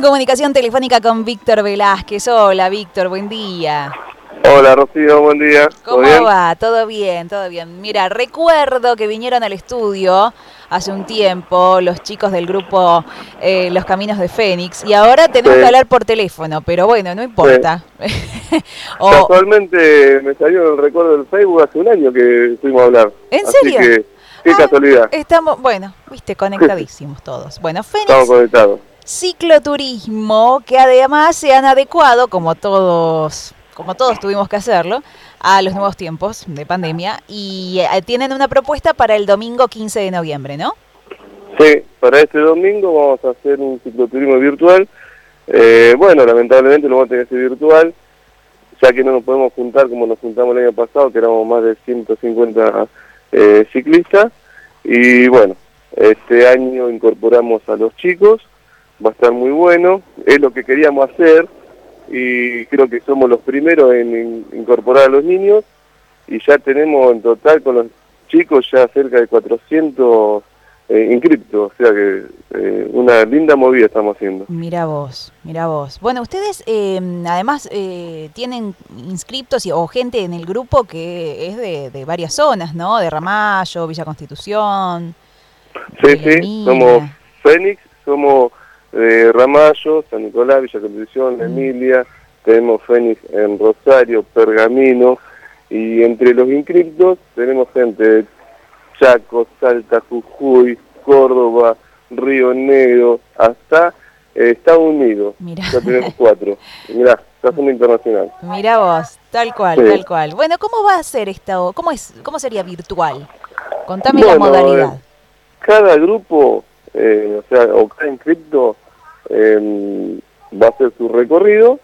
en comunicación telefónica con Víctor Velázquez. Hola, Víctor, buen día. Hola, Rocío, buen día. ¿Cómo va? Todo bien, todo bien. Mira, recuerdo que vinieron al estudio hace un tiempo los chicos del grupo eh, Los Caminos de Fénix y ahora tenemos que hablar por teléfono, pero bueno, no importa. Casualmente me salió el recuerdo del Facebook hace un año que fuimos a hablar. ¿En serio? Que, qué ah, casualidad. Estamos, bueno, viste, conectadísimos todos. Bueno, Fénix. Estamos conectados cicloturismo que además se han adecuado, como todos, como todos tuvimos que hacerlo, a los nuevos tiempos de pandemia y eh, tienen una propuesta para el domingo 15 de noviembre, ¿no? Sí, para este domingo vamos a hacer un cicloturismo virtual. Eh, bueno, lamentablemente lo vamos a tener que virtual, ya que no nos podemos juntar como nos juntamos el año pasado, que éramos más de 150 eh, ciclistas. Y bueno, este año incorporamos a los chicos va a estar muy bueno, es lo que queríamos hacer y creo que somos los primeros en, incorporar a los niños y ya tenemos en total con los chicos ya cerca de 400 eh, inscriptos, o sea que eh, una linda movida estamos haciendo. Mira vos, mira vos. Bueno, ustedes eh, además tienen inscriptos o gente en el grupo que es de, de varias zonas, ¿no? De Ramallo, Villa Constitución. Sí, sí, somos Fénix, somos de Ramallo, San Nicolás, Villa Constitución. Emilia, tenemos Fénix en Rosario, Pergamino, y entre los inscriptos tenemos gente de Chaco, Salta, Jujuy, Córdoba, Río Negro, hasta eh, Estados Unidos. Ya tenemos cuatro. Mirá, está siendo internacional. Mira vos, tal cual, tal cual. Bueno, ¿cómo va a ser esto? ¿Cómo, es, cómo sería virtual? Contame la modalidad. Eh, cada grupo eh, o sea, o cada inscripto em, va a hacer su recorrido,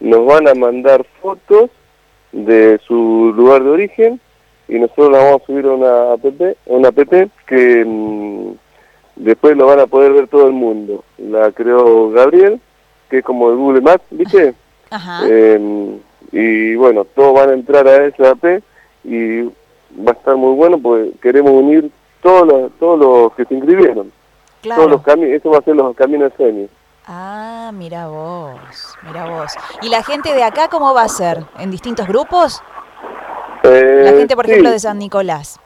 nos van a mandar fotos de su lugar de origen y nosotros la vamos a subir a una app, una app que em, después lo van a poder ver todo el mundo. La creó Gabriel, que es como el Google Maps, ¿viste? Em, y bueno, todos van a entrar a esa app y va a estar muy bueno porque queremos unir todos los, todos los que se inscribieron. Todos los caminos, eso va a ser los caminos de Ah, mira vos, mira vos. ¿Y la gente de acá cómo va a ser? ¿En distintos grupos? Eh, la gente, por ejemplo, de San Nicolás.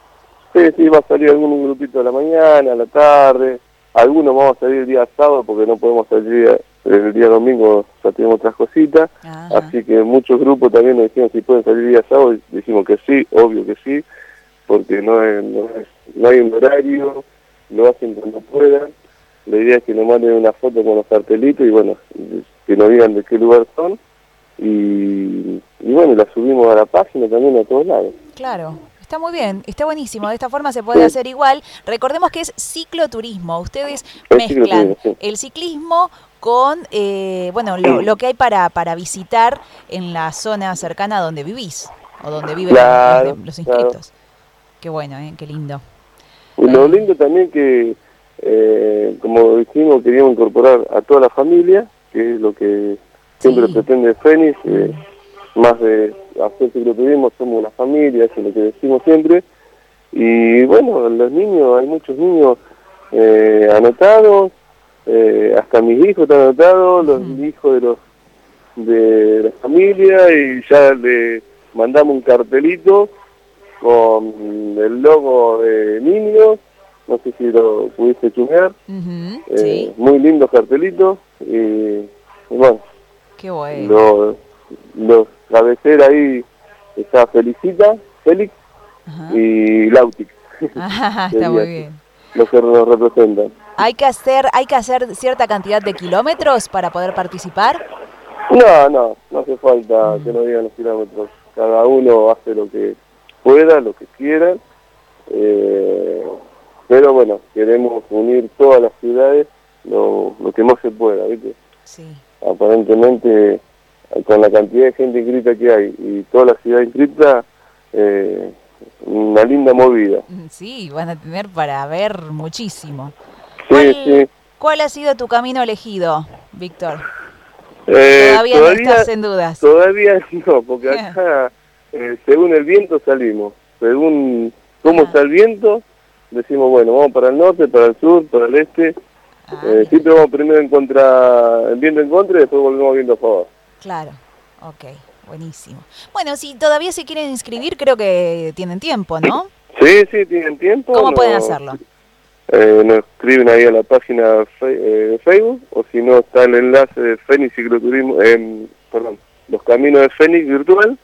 Sí, sí, va a salir algún grupito de la mañana, a la tarde. Algunos vamos a salir el día sábado porque no podemos salir el día domingo, ya tenemos otras cositas. Así que muchos grupos también nos dijeron si pueden salir el día sábado. Y dijimos que sí, obvio que sí, porque no, no, es, no hay un horario lo hacen cuando puedan. La idea es que nos manden una foto con los cartelitos y bueno, que nos digan de qué lugar son. Y, bueno, la subimos a la página también a todos lados. Claro, Está muy bien, está buenísimo. De esta forma se puede hacer igual. Recordemos que es cicloturismo. Ustedes mezclan el ciclismo con eh, bueno lo, que hay para, para visitar en la zona cercana donde vivís o donde viven los, inscritos. Qué bueno, ¿eh? qué lindo. Lo lindo también que, eh, como dijimos, queríamos incorporar a toda la familia, que es lo que siempre pretende Fénix, eh, más de hacer cicloturismo, somos una familia, eso es lo que decimos siempre. Y bueno, los niños, hay muchos niños eh, anotados, hasta mis hijos están anotados, los hijos de los de la familia, y ya le mandamos un cartelito con el logo de niños, no sé si lo pudiste chumear, eh, muy lindo cartelito y, bueno, Qué bueno. Los, cabeceras ahí está Felicita, Félix y Lautic. está muy bien. Los que nos representan. ¿Hay que, hacer, ¿Hay que hacer cierta cantidad de kilómetros para poder participar? No, no, no hace falta que nos digan los kilómetros. Cada uno hace lo que pueda, lo que quieran. Eh, pero bueno, queremos unir todas las ciudades lo, que más se pueda, ¿viste? Sí. Aparentemente, con la cantidad de gente inscrita que hay y toda la ciudad inscrita, eh, una linda movida. Mm, sí, van a tener para ver muchísimo. Sí, ¿Cuál, sí. ¿Cuál ha sido tu camino elegido, Víctor? Eh, todavía, no estás en dudas. Todavía no, porque acá eh, según el viento salimos, según cómo está el viento, decimos, bueno, vamos para el norte, para el sur, para el este, Ah, eh, siempre vamos primero en contra, en viendo en contra y después volvemos viendo a favor. Claro, ok, buenísimo. Bueno, si todavía se quieren inscribir, creo que tienen tiempo, ¿no? Sí, sí, tienen tiempo. ¿Cómo pueden hacerlo? Eh, nos escriben ahí a la página eh, de Facebook o si no está el enlace de Fénix Cicloturismo, eh, perdón, los caminos de Fénix virtual,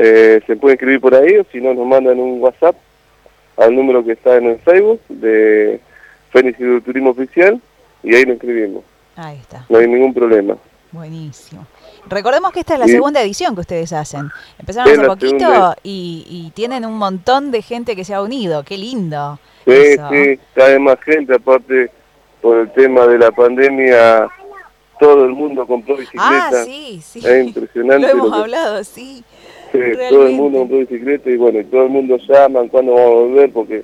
eh, se puede escribir por ahí o si no nos mandan un WhatsApp al número que está en el Facebook de Fénix Cicloturismo Oficial y ahí nos escribimos. Ahí está. No hay ningún problema. Buenísimo. Recordemos que esta es la segunda edición que ustedes hacen. Empezaron hace poquito y, y, tienen un montón de gente que se ha unido. Qué lindo. Sí, sí, cada más gente, aparte por el tema de la pandemia, todo el mundo compró bicicleta. Ah, sí, sí. Es impresionante. Lo hemos hablado, sí. Sí, todo el mundo compró bicicleta y bueno, y todo el mundo llama cuándo vamos a volver porque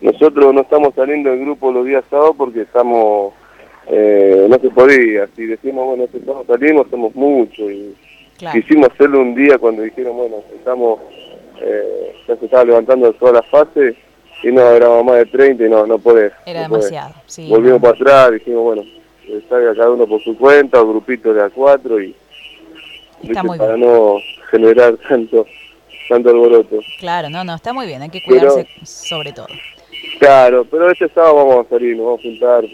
nosotros no estamos saliendo del grupo los días sábados porque estamos, eh, no se podía. Si decimos, bueno, estamos salimos, somos muchos y quisimos hacerlo un día cuando dijeron, bueno, estamos, eh, ya se estaba levantando todas las fases y no, éramos más de 30 y no, no podés. Era demasiado, sí. Volvimos para atrás, dijimos, bueno, salga cada uno por su cuenta, o grupito de a cuatro y está muy para no generar tanto tanto alboroto. Claro, no, no, está muy bien, hay que cuidarse sobre todo. Claro, pero este sábado vamos a salir, nos vamos a juntar,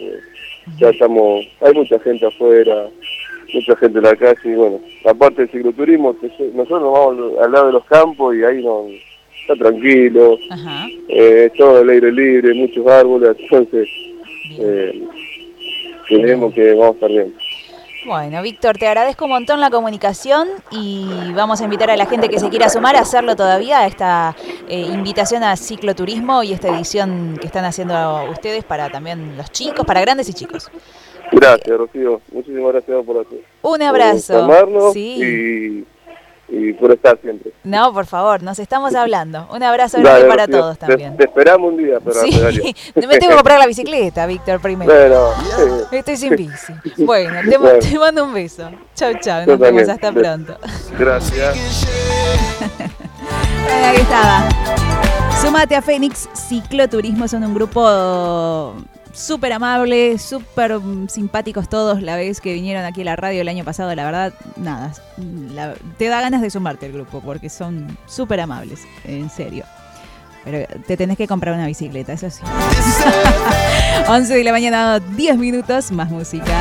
ya estamos, hay mucha gente afuera, mucha gente en la calle y bueno, aparte del cicloturismo, nosotros nos vamos al lado de los campos y ahí nos está tranquilo, eh, todo el aire libre, muchos árboles, entonces eh, creemos que vamos a estar bien. Bueno, Víctor, te agradezco un montón la comunicación y vamos a invitar a la gente que se quiera sumar a hacerlo todavía a esta eh, invitación a cicloturismo y esta edición que están haciendo ustedes para también los chicos, para grandes y chicos. Gracias, Rocío. Muchísimas gracias por hacer. Un abrazo. sí y por estar siempre. No, por favor, nos estamos hablando. Un abrazo grande para todos también. Te, esperamos un día para sí. Me tengo que comprar la bicicleta, Víctor, primero. Pero, Estoy sin bici. Bueno, te, mando un beso. Chau, chau. Nos vemos hasta pronto. Gracias. Ahí estaba. Sumate a Fénix Cicloturismo, son un grupo súper amables, súper simpáticos todos la vez que vinieron aquí a la radio el año pasado, la verdad, nada, te da ganas de sumarte al grupo porque son súper amables, en serio. Pero te tenés que comprar una bicicleta, eso sí. 11 de la mañana, 10 minutos, más música.